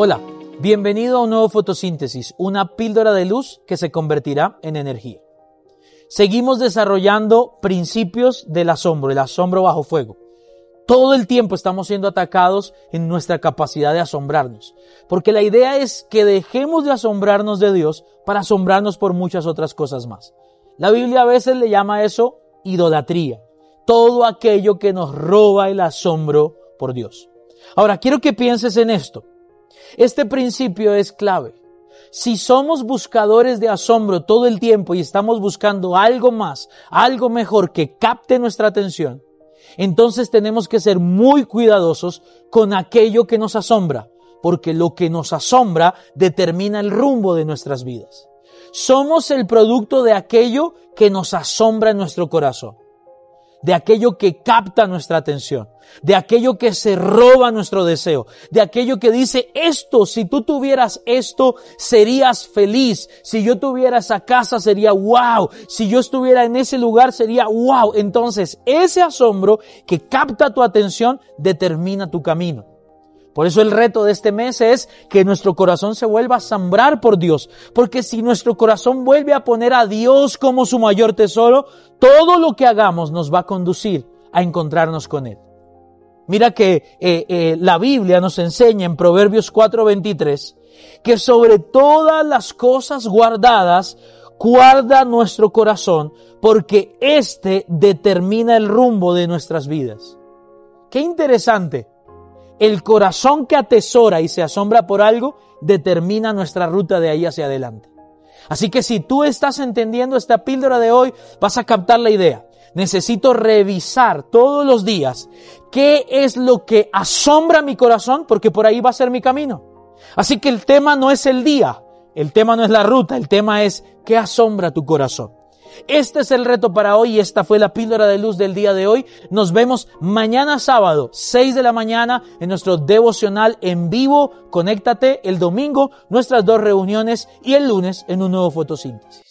Hola, bienvenido a un nuevo fotosíntesis, una píldora de luz que se convertirá en energía. Seguimos desarrollando principios del asombro, el asombro bajo fuego. Todo el tiempo estamos siendo atacados en nuestra capacidad de asombrarnos, porque la idea es que dejemos de asombrarnos de Dios para asombrarnos por muchas otras cosas más. La Biblia a veces le llama eso idolatría, todo aquello que nos roba el asombro por Dios. Ahora, quiero que pienses en esto. Este principio es clave. Si somos buscadores de asombro todo el tiempo y estamos buscando algo más, algo mejor que capte nuestra atención, entonces tenemos que ser muy cuidadosos con aquello que nos asombra, porque lo que nos asombra determina el rumbo de nuestras vidas. Somos el producto de aquello que nos asombra en nuestro corazón de aquello que capta nuestra atención, de aquello que se roba nuestro deseo, de aquello que dice esto, si tú tuvieras esto, serías feliz, si yo tuviera esa casa sería wow, si yo estuviera en ese lugar sería wow. Entonces, ese asombro que capta tu atención determina tu camino. Por eso el reto de este mes es que nuestro corazón se vuelva a sembrar por Dios. Porque si nuestro corazón vuelve a poner a Dios como su mayor tesoro, todo lo que hagamos nos va a conducir a encontrarnos con Él. Mira que eh, eh, la Biblia nos enseña en Proverbios 4:23 que sobre todas las cosas guardadas, guarda nuestro corazón, porque éste determina el rumbo de nuestras vidas. Qué interesante. El corazón que atesora y se asombra por algo determina nuestra ruta de ahí hacia adelante. Así que si tú estás entendiendo esta píldora de hoy, vas a captar la idea. Necesito revisar todos los días qué es lo que asombra mi corazón, porque por ahí va a ser mi camino. Así que el tema no es el día, el tema no es la ruta, el tema es qué asombra tu corazón. Este es el reto para hoy y esta fue la píldora de luz del día de hoy. Nos vemos mañana sábado, 6 de la mañana, en nuestro devocional en vivo. Conéctate el domingo, nuestras dos reuniones y el lunes en un nuevo fotosíntesis.